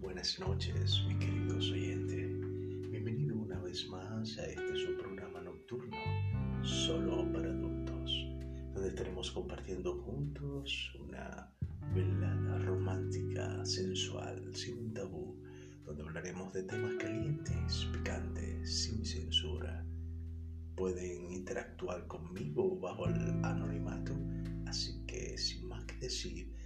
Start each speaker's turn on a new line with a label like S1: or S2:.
S1: Buenas noches, mi queridos oyentes. Bienvenido una vez más a este su programa nocturno, solo para adultos, donde estaremos compartiendo juntos una velada romántica, sensual, sin tabú, donde hablaremos de temas calientes, picantes, sin censura. Pueden interactuar conmigo bajo el anonimato, así que sin más que decir,